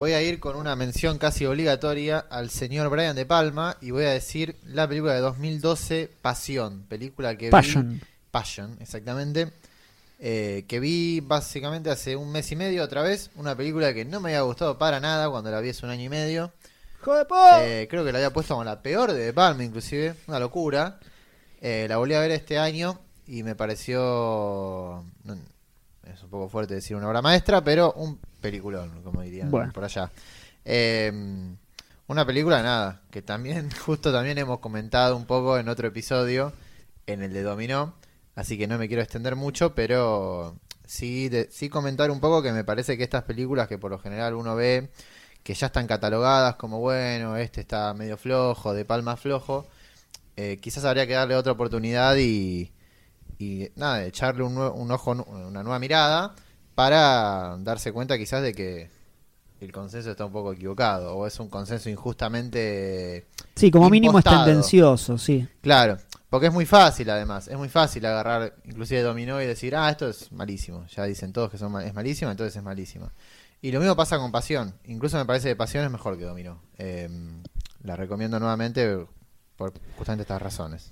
Voy a ir con una mención casi obligatoria al señor Brian De Palma y voy a decir la película de 2012, Pasión, película que vi... Passion. Passion, exactamente. eh, que vi básicamente hace un mes y medio otra vez, una película que no me había gustado para nada cuando la vi hace un año y medio. ¡Hijo de puta! Eh, creo que la había puesto como la peor de De Palma, inclusive, una locura. Eh, la volví a ver este año y me pareció... es un poco fuerte decir una obra maestra, pero un peliculón, como dirían Bueno. por allá. Eh, una película, nada, que también, justo también hemos comentado un poco en otro episodio, en el de Dominó, así que no me quiero extender mucho, pero sí, de- sí comentar un poco que me parece que estas películas que por lo general uno ve, que ya están catalogadas como, bueno, este está medio flojo, de palma flojo, eh, quizás habría que darle otra oportunidad y, y nada, echarle un, un ojo, una nueva mirada para darse cuenta quizás de que el consenso está un poco equivocado o es un consenso injustamente Sí, como mínimo es tendencioso, sí. claro, porque es muy fácil además, es muy fácil agarrar inclusive dominó y decir, ah, esto es malísimo, ya dicen todos que son ma- es malísimo, entonces es malísimo. Y lo mismo pasa con Pasión, incluso me parece que Pasión es mejor que Dominó. Eh, la recomiendo nuevamente por justamente estas razones.